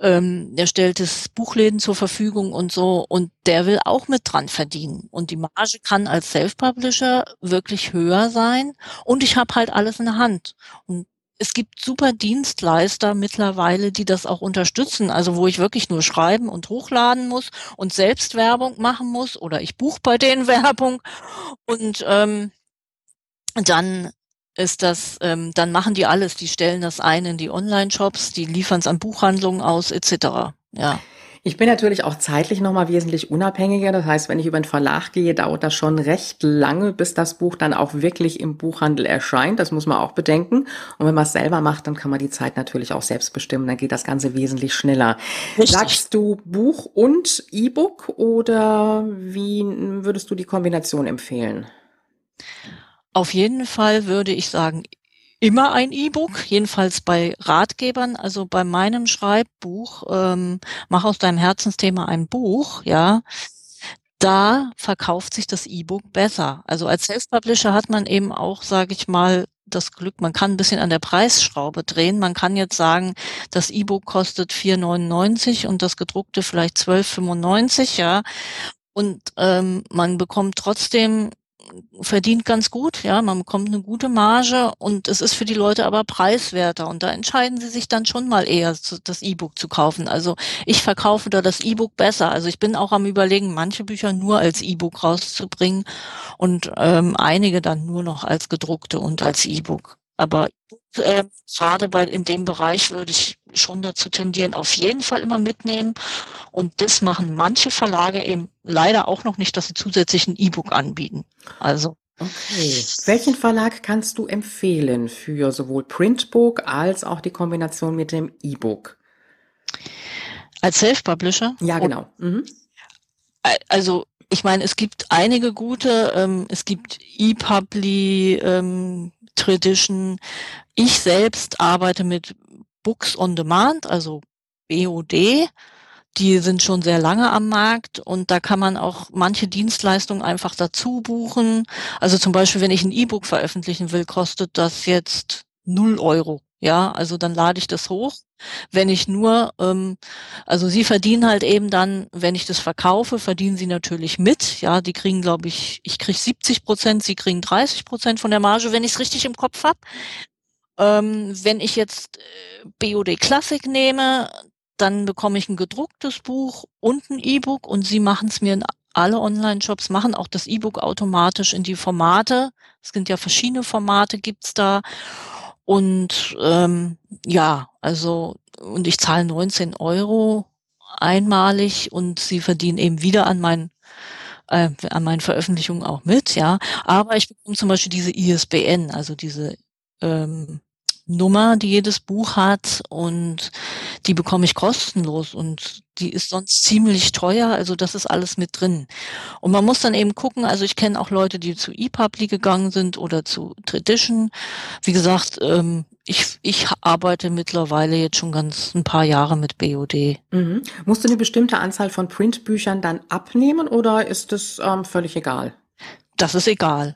ähm, er stellt es Buchläden zur Verfügung und so und der will auch mit dran verdienen. Und die Marge kann als Self-Publisher wirklich höher sein und ich habe halt alles in der Hand. Und es gibt super Dienstleister mittlerweile, die das auch unterstützen. Also wo ich wirklich nur schreiben und hochladen muss und selbst Werbung machen muss oder ich buche bei denen Werbung. Und ähm, dann ist das, ähm, dann machen die alles. Die stellen das ein in die Online-Shops, die liefern es an Buchhandlungen aus, etc. Ja. Ich bin natürlich auch zeitlich nochmal wesentlich unabhängiger. Das heißt, wenn ich über einen Verlag gehe, dauert das schon recht lange, bis das Buch dann auch wirklich im Buchhandel erscheint. Das muss man auch bedenken. Und wenn man es selber macht, dann kann man die Zeit natürlich auch selbst bestimmen. Dann geht das Ganze wesentlich schneller. Richtig. Sagst du Buch und E-Book oder wie würdest du die Kombination empfehlen? Auf jeden Fall würde ich sagen, immer ein E-Book, jedenfalls bei Ratgebern. Also bei meinem Schreibbuch, ähm, mach aus deinem Herzensthema ein Buch, ja, da verkauft sich das E-Book besser. Also als Self-Publisher hat man eben auch, sage ich mal, das Glück, man kann ein bisschen an der Preisschraube drehen. Man kann jetzt sagen, das E-Book kostet 4,99 und das gedruckte vielleicht 12,95, ja. Und ähm, man bekommt trotzdem verdient ganz gut, ja, man bekommt eine gute Marge und es ist für die Leute aber preiswerter und da entscheiden sie sich dann schon mal eher, das E-Book zu kaufen. Also ich verkaufe da das E-Book besser. Also ich bin auch am überlegen, manche Bücher nur als E-Book rauszubringen und ähm, einige dann nur noch als gedruckte und als E-Book. Aber äh, gerade weil in dem Bereich würde ich schon dazu tendieren, auf jeden Fall immer mitnehmen Und das machen manche Verlage eben leider auch noch nicht, dass sie zusätzlich ein E-Book anbieten. Also Okay. Welchen Verlag kannst du empfehlen für sowohl Printbook als auch die Kombination mit dem E-Book? Als Self-Publisher? Ja, genau. Mhm. Also ich meine, es gibt einige gute, ähm, es gibt ePubli, ähm, Tradition. Ich selbst arbeite mit Books on Demand, also BOD. Die sind schon sehr lange am Markt und da kann man auch manche Dienstleistungen einfach dazu buchen. Also zum Beispiel, wenn ich ein E-Book veröffentlichen will, kostet das jetzt null Euro. Ja, also dann lade ich das hoch. Wenn ich nur, ähm, also sie verdienen halt eben dann, wenn ich das verkaufe, verdienen sie natürlich mit. Ja, die kriegen, glaube ich, ich kriege 70 Prozent, sie kriegen 30 Prozent von der Marge, wenn ich es richtig im Kopf habe. Ähm, wenn ich jetzt äh, BOD Classic nehme, dann bekomme ich ein gedrucktes Buch und ein E-Book und sie machen es mir in alle Online-Shops, machen auch das E-Book automatisch in die Formate. Es sind ja verschiedene Formate, gibt's da. Und ähm, ja, also, und ich zahle 19 Euro einmalig und sie verdienen eben wieder an meinen äh, an meinen Veröffentlichungen auch mit, ja. Aber ich bekomme zum Beispiel diese ISBN, also diese ähm, Nummer, die jedes Buch hat und die bekomme ich kostenlos und die ist sonst ziemlich teuer, also das ist alles mit drin. Und man muss dann eben gucken, also ich kenne auch Leute, die zu ePubli gegangen sind oder zu Tradition. Wie gesagt, ähm, ich, ich arbeite mittlerweile jetzt schon ganz ein paar Jahre mit BOD. Mhm. Musst du eine bestimmte Anzahl von Printbüchern dann abnehmen oder ist das ähm, völlig egal? Das ist egal.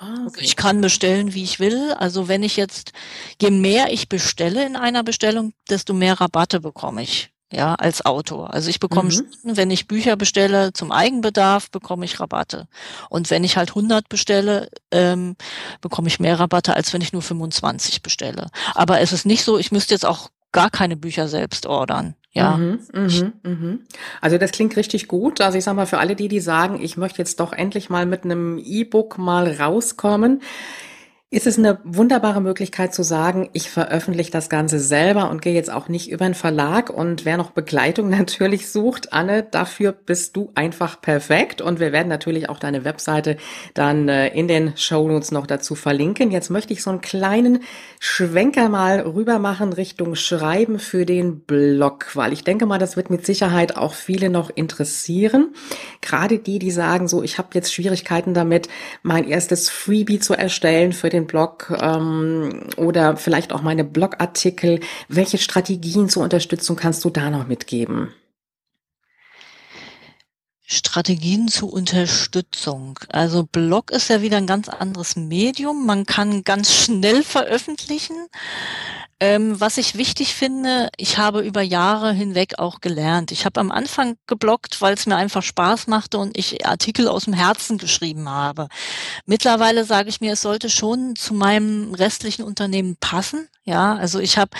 Okay. Ich kann bestellen, wie ich will. Also wenn ich jetzt, je mehr ich bestelle in einer Bestellung, desto mehr Rabatte bekomme ich. Ja, als Autor. Also ich bekomme, mhm. wenn ich Bücher bestelle zum Eigenbedarf, bekomme ich Rabatte. Und wenn ich halt 100 bestelle, ähm, bekomme ich mehr Rabatte, als wenn ich nur 25 bestelle. Aber es ist nicht so, ich müsste jetzt auch gar keine Bücher selbst ordern. Ja. Mhm, mhm, mhm. Also das klingt richtig gut. Also ich sag mal, für alle die, die sagen, ich möchte jetzt doch endlich mal mit einem E-Book mal rauskommen ist es eine wunderbare Möglichkeit zu sagen, ich veröffentliche das Ganze selber und gehe jetzt auch nicht über einen Verlag. Und wer noch Begleitung natürlich sucht, Anne, dafür bist du einfach perfekt. Und wir werden natürlich auch deine Webseite dann äh, in den Shownotes noch dazu verlinken. Jetzt möchte ich so einen kleinen Schwenker mal rüber machen Richtung Schreiben für den Blog, weil ich denke mal, das wird mit Sicherheit auch viele noch interessieren. Gerade die, die sagen so, ich habe jetzt Schwierigkeiten damit, mein erstes Freebie zu erstellen für den den Blog ähm, oder vielleicht auch meine Blogartikel. Welche Strategien zur Unterstützung kannst du da noch mitgeben? Strategien zur Unterstützung. Also Blog ist ja wieder ein ganz anderes Medium. Man kann ganz schnell veröffentlichen. Ähm, was ich wichtig finde, ich habe über Jahre hinweg auch gelernt. Ich habe am Anfang geblockt, weil es mir einfach Spaß machte und ich Artikel aus dem Herzen geschrieben habe. Mittlerweile sage ich mir, es sollte schon zu meinem restlichen Unternehmen passen. Ja, also ich habe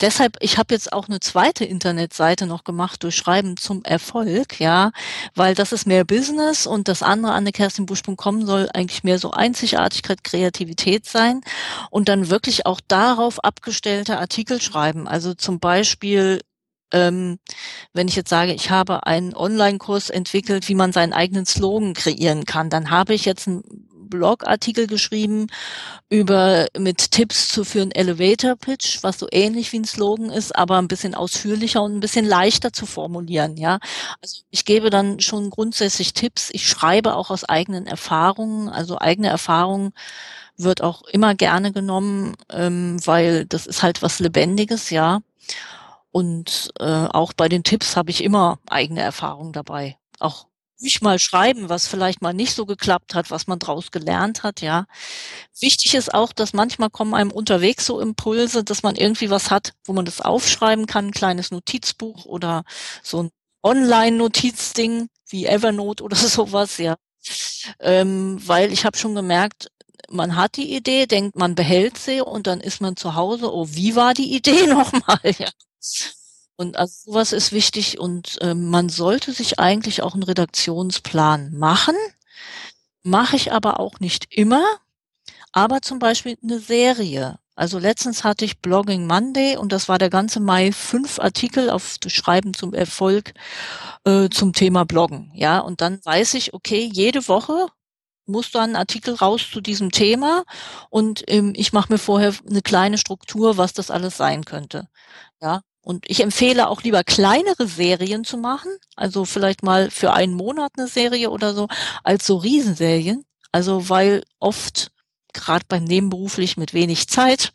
deshalb, ich habe jetzt auch eine zweite Internetseite noch gemacht durch Schreiben zum Erfolg, ja, weil das ist mehr Business und das andere annekerstinbusch.com soll eigentlich mehr so Einzigartigkeit, Kreativität sein und dann wirklich auch darauf abgestellte Artikel schreiben. Also zum Beispiel ähm, wenn ich jetzt sage, ich habe einen Online-Kurs entwickelt, wie man seinen eigenen Slogan kreieren kann, dann habe ich jetzt einen Blogartikel geschrieben über mit Tipps zu für einen Elevator Pitch, was so ähnlich wie ein Slogan ist, aber ein bisschen ausführlicher und ein bisschen leichter zu formulieren. Ja, also ich gebe dann schon grundsätzlich Tipps. Ich schreibe auch aus eigenen Erfahrungen, also eigene Erfahrungen wird auch immer gerne genommen, ähm, weil das ist halt was Lebendiges, ja. Und äh, auch bei den Tipps habe ich immer eigene Erfahrungen dabei. Auch ruhig mal schreiben, was vielleicht mal nicht so geklappt hat, was man daraus gelernt hat, ja. Wichtig ist auch, dass manchmal kommen einem unterwegs so Impulse, dass man irgendwie was hat, wo man das aufschreiben kann, ein kleines Notizbuch oder so ein Online-Notizding wie Evernote oder sowas, ja. Ähm, weil ich habe schon gemerkt, man hat die Idee, denkt, man behält sie und dann ist man zu Hause, oh, wie war die Idee nochmal? Ja. Und also sowas ist wichtig und äh, man sollte sich eigentlich auch einen Redaktionsplan machen. Mache ich aber auch nicht immer. Aber zum Beispiel eine Serie Also letztens hatte ich Blogging Monday und das war der ganze Mai fünf Artikel auf Schreiben zum Erfolg äh, zum Thema Bloggen. Ja, und dann weiß ich, okay, jede Woche muss da ein Artikel raus zu diesem Thema und ähm, ich mache mir vorher eine kleine Struktur, was das alles sein könnte. Ja, und ich empfehle auch lieber kleinere Serien zu machen, also vielleicht mal für einen Monat eine Serie oder so, als so Riesenserien. Also weil oft gerade beim Nebenberuflich mit wenig Zeit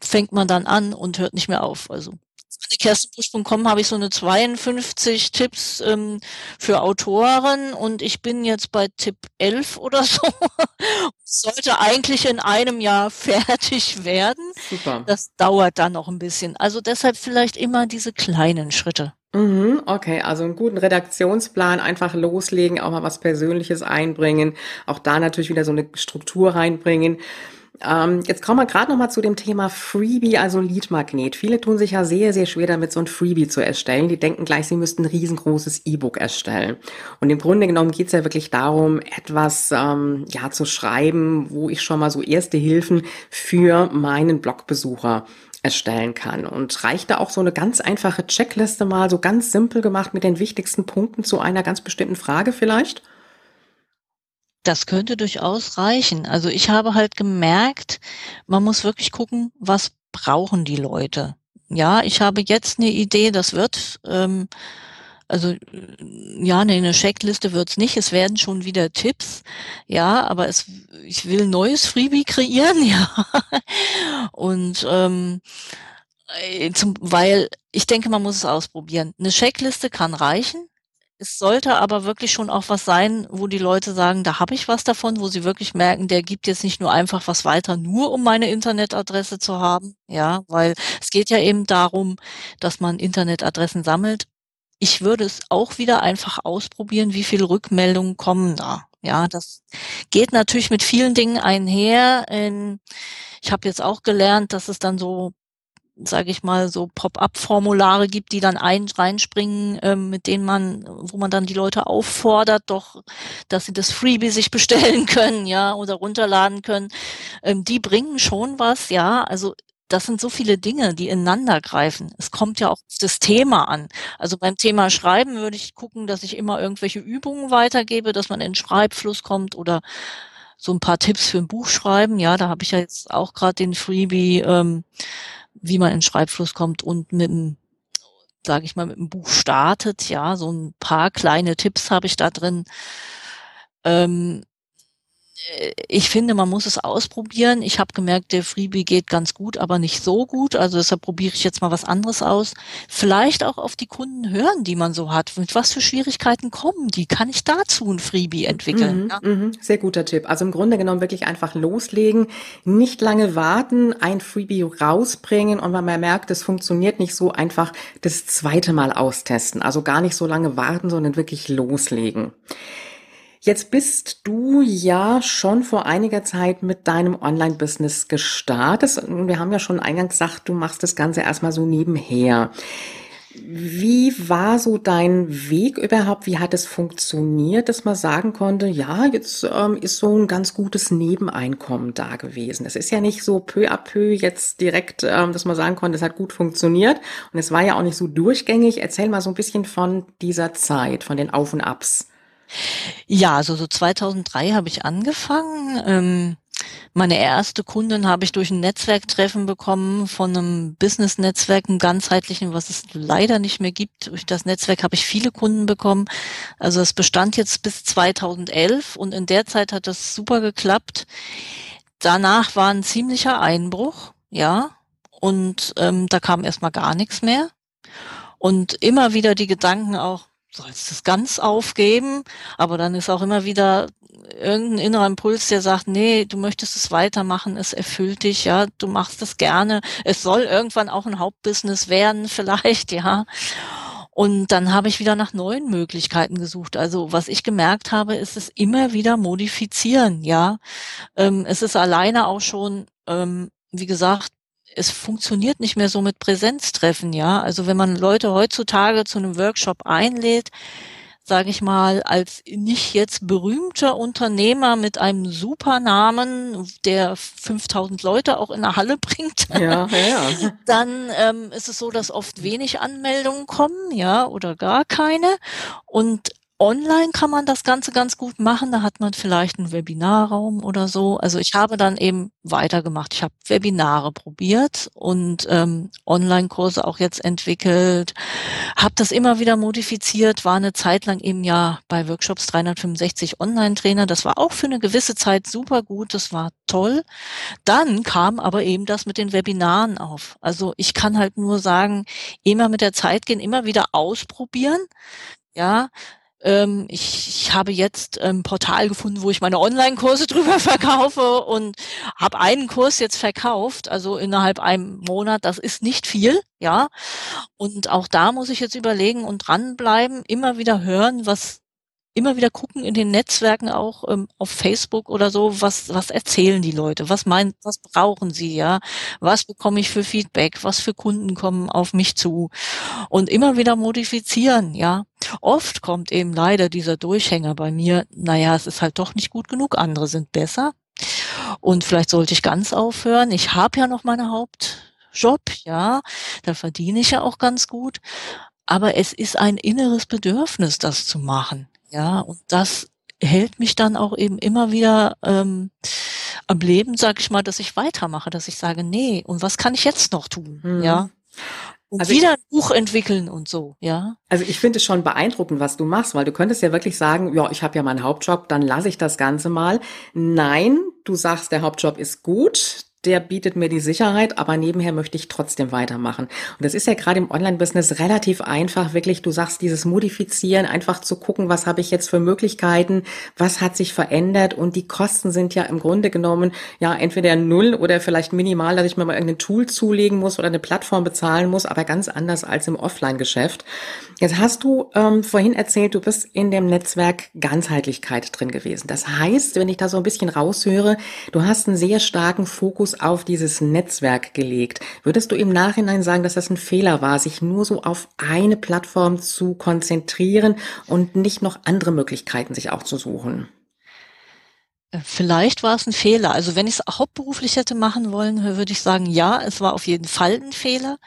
fängt man dann an und hört nicht mehr auf. Also Kerstinbusch.com habe ich so eine 52 Tipps ähm, für Autoren und ich bin jetzt bei Tipp 11 oder so. Sollte eigentlich in einem Jahr fertig werden. Super. Das dauert dann noch ein bisschen. Also deshalb vielleicht immer diese kleinen Schritte. Mhm, okay, also einen guten Redaktionsplan, einfach loslegen, auch mal was Persönliches einbringen, auch da natürlich wieder so eine Struktur reinbringen. Ähm, jetzt kommen wir gerade noch mal zu dem Thema Freebie, also Leadmagnet. Viele tun sich ja sehr, sehr schwer damit, so ein Freebie zu erstellen. Die denken gleich, sie müssten ein riesengroßes E-Book erstellen. Und im Grunde genommen geht es ja wirklich darum, etwas ähm, ja zu schreiben, wo ich schon mal so erste Hilfen für meinen Blogbesucher erstellen kann. Und reicht da auch so eine ganz einfache Checkliste mal, so ganz simpel gemacht mit den wichtigsten Punkten zu einer ganz bestimmten Frage vielleicht? Das könnte durchaus reichen. Also ich habe halt gemerkt, man muss wirklich gucken, was brauchen die Leute. Ja, ich habe jetzt eine Idee, das wird, ähm, also ja, eine Checkliste wird's nicht, es werden schon wieder Tipps, ja, aber es, ich will neues Freebie kreieren, ja. Und ähm, äh, zum, weil ich denke, man muss es ausprobieren. Eine Checkliste kann reichen, es sollte aber wirklich schon auch was sein, wo die Leute sagen, da habe ich was davon, wo sie wirklich merken, der gibt jetzt nicht nur einfach was weiter, nur um meine Internetadresse zu haben. Ja, weil es geht ja eben darum, dass man Internetadressen sammelt. Ich würde es auch wieder einfach ausprobieren, wie viele Rückmeldungen kommen da. Ja, das geht natürlich mit vielen Dingen einher. Ähm, ich habe jetzt auch gelernt, dass es dann so sage ich mal, so Pop-up-Formulare gibt, die dann ein, reinspringen, ähm, mit denen man, wo man dann die Leute auffordert, doch, dass sie das Freebie sich bestellen können, ja, oder runterladen können. Ähm, die bringen schon was, ja. Also das sind so viele Dinge, die ineinander greifen. Es kommt ja auch das Thema an. Also beim Thema Schreiben würde ich gucken, dass ich immer irgendwelche Übungen weitergebe, dass man in Schreibfluss kommt oder so ein paar Tipps für ein Buch schreiben. Ja, da habe ich ja jetzt auch gerade den Freebie ähm, wie man in Schreibfluss kommt und mit dem, sage ich mal, mit dem Buch startet. Ja, so ein paar kleine Tipps habe ich da drin. Ähm, äh, ich finde, man muss es ausprobieren. Ich habe gemerkt, der Freebie geht ganz gut, aber nicht so gut. Also deshalb probiere ich jetzt mal was anderes aus. Vielleicht auch auf die Kunden hören, die man so hat. Mit was für Schwierigkeiten kommen die? Kann ich dazu ein Freebie entwickeln? Mhm, ja? mhm, sehr guter Tipp. Also im Grunde genommen wirklich einfach loslegen, nicht lange warten, ein Freebie rausbringen und wenn man merkt, es funktioniert nicht so einfach das zweite Mal austesten. Also gar nicht so lange warten, sondern wirklich loslegen. Jetzt bist du ja schon vor einiger Zeit mit deinem Online-Business gestartet. Wir haben ja schon eingangs gesagt, du machst das Ganze erstmal so nebenher. Wie war so dein Weg überhaupt? Wie hat es funktioniert, dass man sagen konnte, ja, jetzt ähm, ist so ein ganz gutes Nebeneinkommen da gewesen. Das ist ja nicht so peu à peu jetzt direkt, ähm, dass man sagen konnte, es hat gut funktioniert. Und es war ja auch nicht so durchgängig. Erzähl mal so ein bisschen von dieser Zeit, von den Auf und Abs. Ja, also so 2003 habe ich angefangen. Ähm, meine erste Kundin habe ich durch ein Netzwerktreffen bekommen von einem Business-Netzwerk, einem ganzheitlichen, was es leider nicht mehr gibt. Durch das Netzwerk habe ich viele Kunden bekommen. Also es bestand jetzt bis 2011 und in der Zeit hat das super geklappt. Danach war ein ziemlicher Einbruch, ja, und ähm, da kam erstmal gar nichts mehr. Und immer wieder die Gedanken auch, sollst es ganz aufgeben, aber dann ist auch immer wieder irgendein innerer Impuls, der sagt, nee, du möchtest es weitermachen, es erfüllt dich, ja, du machst es gerne, es soll irgendwann auch ein Hauptbusiness werden, vielleicht, ja. Und dann habe ich wieder nach neuen Möglichkeiten gesucht. Also was ich gemerkt habe, ist es immer wieder modifizieren, ja. Ähm, es ist alleine auch schon, ähm, wie gesagt, es funktioniert nicht mehr so mit Präsenztreffen, ja. Also wenn man Leute heutzutage zu einem Workshop einlädt, sage ich mal, als nicht jetzt berühmter Unternehmer mit einem super Namen, der 5000 Leute auch in der Halle bringt, ja, ja, ja. dann ähm, ist es so, dass oft wenig Anmeldungen kommen, ja, oder gar keine. Und Online kann man das Ganze ganz gut machen. Da hat man vielleicht einen Webinarraum oder so. Also ich habe dann eben weitergemacht. Ich habe Webinare probiert und ähm, Online-Kurse auch jetzt entwickelt. Habe das immer wieder modifiziert. War eine Zeit lang eben ja bei Workshops 365 Online-Trainer. Das war auch für eine gewisse Zeit super gut. Das war toll. Dann kam aber eben das mit den Webinaren auf. Also ich kann halt nur sagen, immer mit der Zeit gehen, immer wieder ausprobieren. Ja, ähm, ich, ich habe jetzt ein Portal gefunden, wo ich meine Online-Kurse drüber verkaufe und habe einen Kurs jetzt verkauft, also innerhalb einem Monat. Das ist nicht viel, ja. Und auch da muss ich jetzt überlegen und dranbleiben, immer wieder hören, was immer wieder gucken in den Netzwerken auch ähm, auf Facebook oder so, was was erzählen die Leute, was meinen, was brauchen sie, ja, was bekomme ich für Feedback, was für Kunden kommen auf mich zu? Und immer wieder modifizieren, ja. Oft kommt eben leider dieser Durchhänger bei mir, naja, es ist halt doch nicht gut genug, andere sind besser. Und vielleicht sollte ich ganz aufhören. Ich habe ja noch meine Hauptjob, ja, da verdiene ich ja auch ganz gut, aber es ist ein inneres Bedürfnis, das zu machen. Ja, und das hält mich dann auch eben immer wieder ähm, am Leben, sag ich mal, dass ich weitermache, dass ich sage, nee, und was kann ich jetzt noch tun? Mhm. Ja. Und also wieder ein Buch entwickeln und so, ja. Also ich finde es schon beeindruckend, was du machst, weil du könntest ja wirklich sagen, ja, ich habe ja meinen Hauptjob, dann lasse ich das Ganze mal. Nein, du sagst, der Hauptjob ist gut, der bietet mir die Sicherheit, aber nebenher möchte ich trotzdem weitermachen. Und das ist ja gerade im Online-Business relativ einfach, wirklich, du sagst, dieses Modifizieren, einfach zu gucken, was habe ich jetzt für Möglichkeiten, was hat sich verändert und die Kosten sind ja im Grunde genommen ja entweder null oder vielleicht minimal, dass ich mir mal irgendein Tool zulegen muss oder eine Plattform bezahlen muss, aber ganz anders als im Offline-Geschäft. Jetzt hast du ähm, vorhin erzählt, du bist in dem Netzwerk Ganzheitlichkeit drin gewesen. Das heißt, wenn ich da so ein bisschen raushöre, du hast einen sehr starken Fokus auf dieses Netzwerk gelegt. Würdest du im Nachhinein sagen, dass das ein Fehler war, sich nur so auf eine Plattform zu konzentrieren und nicht noch andere Möglichkeiten sich auch zu suchen? Äh, vielleicht war es ein Fehler. Also wenn ich es hauptberuflich hätte machen wollen, würde ich sagen, ja, es war auf jeden Fall ein Fehler.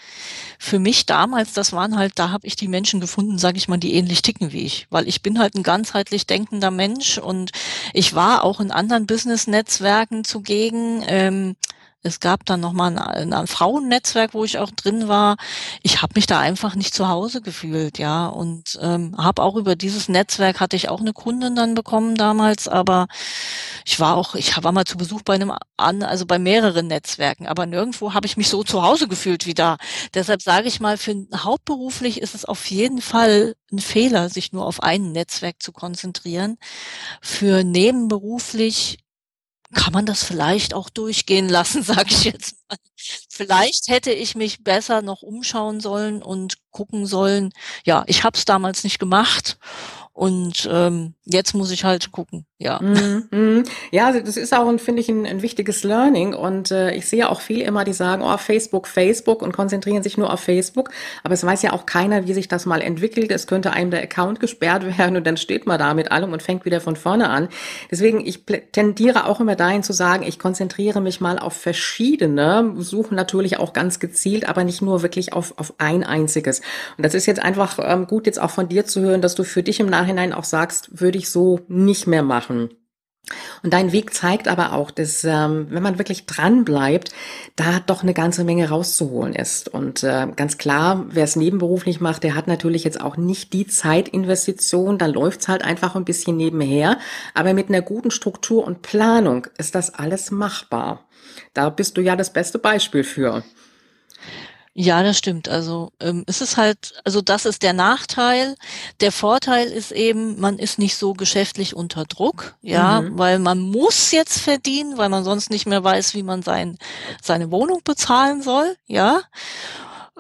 Für mich damals, das waren halt, da habe ich die Menschen gefunden, sage ich mal, die ähnlich ticken wie ich, weil ich bin halt ein ganzheitlich denkender Mensch und ich war auch in anderen Business-Netzwerken zugegen. Ähm, es gab dann nochmal ein, ein Frauennetzwerk, wo ich auch drin war. Ich habe mich da einfach nicht zu Hause gefühlt, ja. Und ähm, habe auch über dieses Netzwerk hatte ich auch eine Kundin dann bekommen damals, aber ich war auch, ich war mal zu Besuch bei einem an, also bei mehreren Netzwerken, aber nirgendwo habe ich mich so zu Hause gefühlt wie da. Deshalb sage ich mal, für hauptberuflich ist es auf jeden Fall ein Fehler, sich nur auf ein Netzwerk zu konzentrieren. Für nebenberuflich kann man das vielleicht auch durchgehen lassen, sage ich jetzt mal. Vielleicht hätte ich mich besser noch umschauen sollen und gucken sollen. Ja, ich habe es damals nicht gemacht und ähm, jetzt muss ich halt gucken, ja. Mm, mm. Ja, also das ist auch, finde ich, ein, ein, wichtiges Learning. Und äh, ich sehe auch viele immer, die sagen, oh, Facebook, Facebook und konzentrieren sich nur auf Facebook. Aber es weiß ja auch keiner, wie sich das mal entwickelt. Es könnte einem der Account gesperrt werden und dann steht man da mit allem und fängt wieder von vorne an. Deswegen, ich tendiere auch immer dahin zu sagen, ich konzentriere mich mal auf verschiedene, suche natürlich auch ganz gezielt, aber nicht nur wirklich auf, auf ein einziges. Und das ist jetzt einfach ähm, gut, jetzt auch von dir zu hören, dass du für dich im Nachhinein auch sagst, würde ich so nicht mehr machen. Und dein Weg zeigt aber auch, dass ähm, wenn man wirklich dran bleibt, da doch eine ganze Menge rauszuholen ist. Und äh, ganz klar, wer es nebenberuflich macht, der hat natürlich jetzt auch nicht die Zeitinvestition, da läuft's halt einfach ein bisschen nebenher. Aber mit einer guten Struktur und Planung ist das alles machbar. Da bist du ja das beste Beispiel für. Ja, das stimmt. Also ähm, es ist halt, also das ist der Nachteil. Der Vorteil ist eben, man ist nicht so geschäftlich unter Druck, ja, mhm. weil man muss jetzt verdienen, weil man sonst nicht mehr weiß, wie man sein, seine Wohnung bezahlen soll, ja.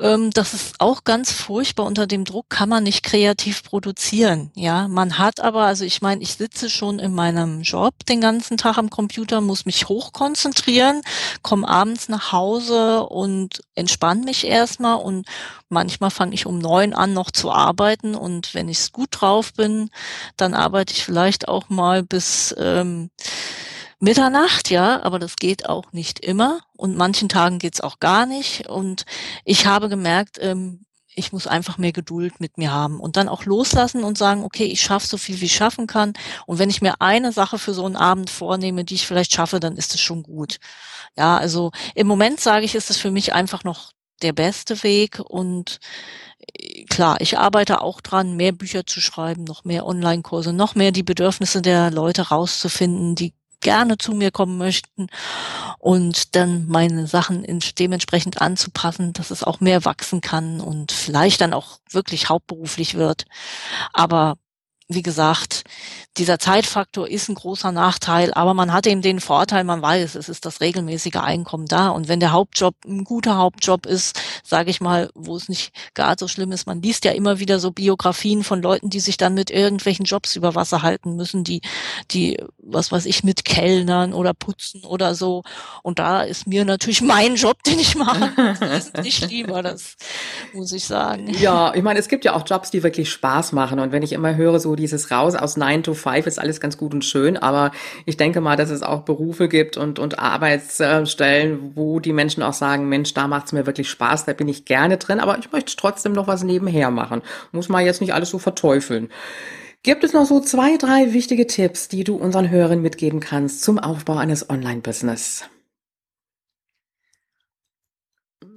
Ähm, das ist auch ganz furchtbar. Unter dem Druck kann man nicht kreativ produzieren. Ja, man hat aber, also ich meine, ich sitze schon in meinem Job den ganzen Tag am Computer, muss mich hochkonzentrieren, komme abends nach Hause und entspanne mich erstmal und manchmal fange ich um neun an noch zu arbeiten und wenn ich gut drauf bin, dann arbeite ich vielleicht auch mal bis ähm, Mitternacht, ja, aber das geht auch nicht immer und manchen Tagen geht's auch gar nicht. Und ich habe gemerkt, ähm, ich muss einfach mehr Geduld mit mir haben und dann auch loslassen und sagen, okay, ich schaffe so viel, wie ich schaffen kann. Und wenn ich mir eine Sache für so einen Abend vornehme, die ich vielleicht schaffe, dann ist es schon gut. Ja, also im Moment sage ich, ist es für mich einfach noch der beste Weg und äh, klar, ich arbeite auch dran, mehr Bücher zu schreiben, noch mehr Online-Kurse, noch mehr die Bedürfnisse der Leute rauszufinden, die gerne zu mir kommen möchten und dann meine Sachen dementsprechend anzupassen, dass es auch mehr wachsen kann und vielleicht dann auch wirklich hauptberuflich wird. Aber wie gesagt, dieser Zeitfaktor ist ein großer Nachteil, aber man hat eben den Vorteil, man weiß, es ist das regelmäßige Einkommen da. Und wenn der Hauptjob ein guter Hauptjob ist, sage ich mal, wo es nicht gar so schlimm ist, man liest ja immer wieder so Biografien von Leuten, die sich dann mit irgendwelchen Jobs über Wasser halten müssen, die, die, was weiß ich, mit Kellnern oder putzen oder so. Und da ist mir natürlich mein Job, den ich mache, nicht lieber, das muss ich sagen. Ja, ich meine, es gibt ja auch Jobs, die wirklich Spaß machen. Und wenn ich immer höre, so dieses Raus aus 9 to 5 ist alles ganz gut und schön, aber ich denke mal, dass es auch Berufe gibt und, und Arbeitsstellen, wo die Menschen auch sagen, Mensch, da macht es mir wirklich Spaß, da bin ich gerne drin, aber ich möchte trotzdem noch was nebenher machen. Muss man jetzt nicht alles so verteufeln. Gibt es noch so zwei, drei wichtige Tipps, die du unseren Hörern mitgeben kannst zum Aufbau eines Online-Business?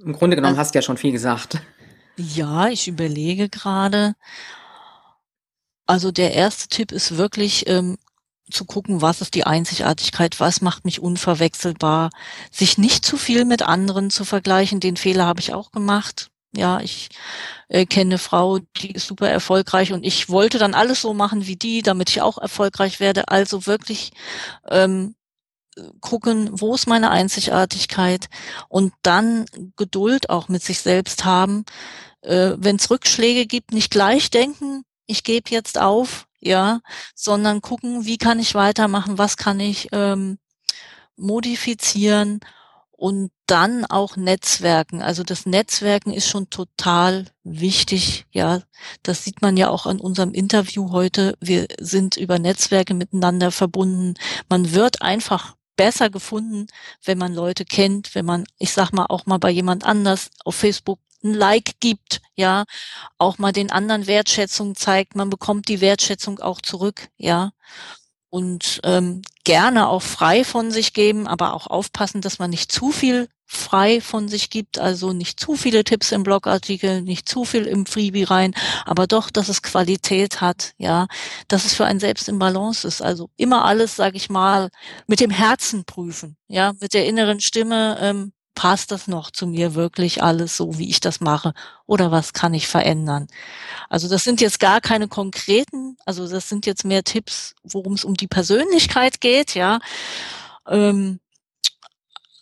Im Grunde genommen also, hast du ja schon viel gesagt. Ja, ich überlege gerade. Also der erste Tipp ist wirklich ähm, zu gucken, was ist die Einzigartigkeit, was macht mich unverwechselbar, sich nicht zu viel mit anderen zu vergleichen. Den Fehler habe ich auch gemacht. Ja, ich äh, kenne eine Frau, die ist super erfolgreich und ich wollte dann alles so machen wie die, damit ich auch erfolgreich werde. Also wirklich ähm, gucken, wo ist meine Einzigartigkeit und dann Geduld auch mit sich selbst haben. Äh, Wenn es Rückschläge gibt, nicht gleich denken, ich gebe jetzt auf, ja, sondern gucken, wie kann ich weitermachen, was kann ich ähm, modifizieren und dann auch Netzwerken. Also das Netzwerken ist schon total wichtig. Ja, das sieht man ja auch an unserem Interview heute. Wir sind über Netzwerke miteinander verbunden. Man wird einfach besser gefunden, wenn man Leute kennt, wenn man, ich sag mal, auch mal bei jemand anders auf Facebook ein Like gibt, ja, auch mal den anderen Wertschätzung zeigt, man bekommt die Wertschätzung auch zurück, ja. Und ähm, gerne auch frei von sich geben, aber auch aufpassen, dass man nicht zu viel frei von sich gibt, also nicht zu viele Tipps im Blogartikel, nicht zu viel im Freebie rein, aber doch, dass es Qualität hat, ja, dass es für einen selbst im Balance ist. Also immer alles, sage ich mal, mit dem Herzen prüfen, ja, mit der inneren Stimme, ähm, passt das noch zu mir wirklich alles so, wie ich das mache? Oder was kann ich verändern? Also das sind jetzt gar keine konkreten, also das sind jetzt mehr Tipps, worum es um die Persönlichkeit geht, ja. Ähm,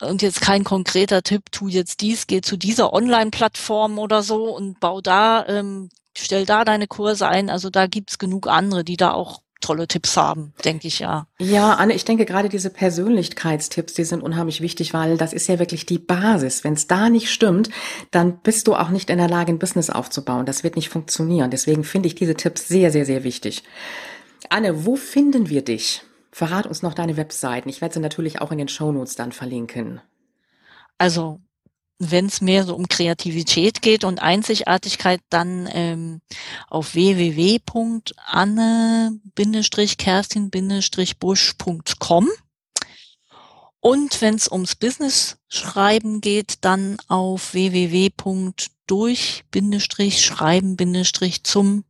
und jetzt kein konkreter Tipp, tu jetzt dies, geh zu dieser Online-Plattform oder so und bau da, ähm, stell da deine Kurse ein. Also da gibt's genug andere, die da auch tolle Tipps haben, denke ich ja. Ja, Anne, ich denke gerade diese Persönlichkeitstipps, die sind unheimlich wichtig, weil das ist ja wirklich die Basis. Wenn es da nicht stimmt, dann bist du auch nicht in der Lage, ein Business aufzubauen. Das wird nicht funktionieren. Deswegen finde ich diese Tipps sehr, sehr, sehr wichtig. Anne, wo finden wir dich? Verrat uns noch deine Webseiten. Ich werde sie natürlich auch in den Shownotes dann verlinken. Also wenn es mehr so um Kreativität geht und Einzigartigkeit, dann ähm, auf www.anne-kerstin-busch.com. Und wenn es ums Business schreiben geht, dann auf www.durch-schreiben-zum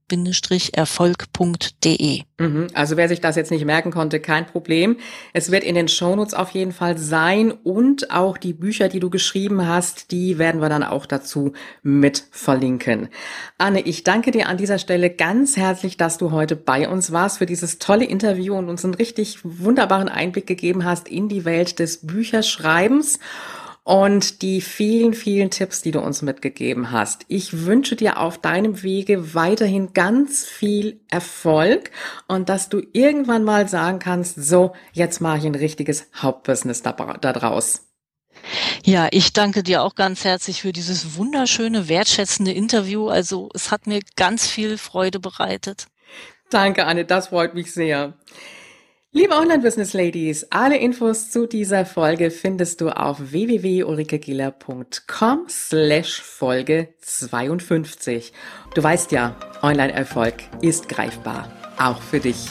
erfolg.de. Mhm. Also wer sich das jetzt nicht merken konnte, kein Problem. Es wird in den Shownotes auf jeden Fall sein und auch die Bücher, die du geschrieben hast, die werden wir dann auch dazu mit verlinken. Anne, ich danke dir an dieser Stelle ganz herzlich, dass du heute bei uns warst für dieses tolle Interview und uns einen richtig wunderbaren Einblick gegeben hast in die Welt des Bücherschreibens. Und die vielen, vielen Tipps, die du uns mitgegeben hast. Ich wünsche dir auf deinem Wege weiterhin ganz viel Erfolg und dass du irgendwann mal sagen kannst, so, jetzt mache ich ein richtiges Hauptbusiness da, da draus. Ja, ich danke dir auch ganz herzlich für dieses wunderschöne, wertschätzende Interview. Also es hat mir ganz viel Freude bereitet. Danke, Anne, das freut mich sehr. Liebe Online-Business-Ladies, alle Infos zu dieser Folge findest du auf www.ulrikegiller.com slash Folge 52. Du weißt ja, Online-Erfolg ist greifbar, auch für dich.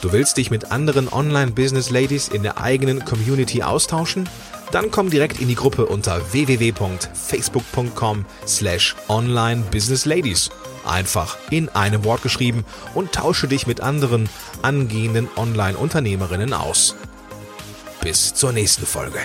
Du willst dich mit anderen Online-Business-Ladies in der eigenen Community austauschen? Dann komm direkt in die Gruppe unter www.facebook.com slash online-business-ladies einfach in einem Wort geschrieben und tausche dich mit anderen angehenden Online-Unternehmerinnen aus. Bis zur nächsten Folge.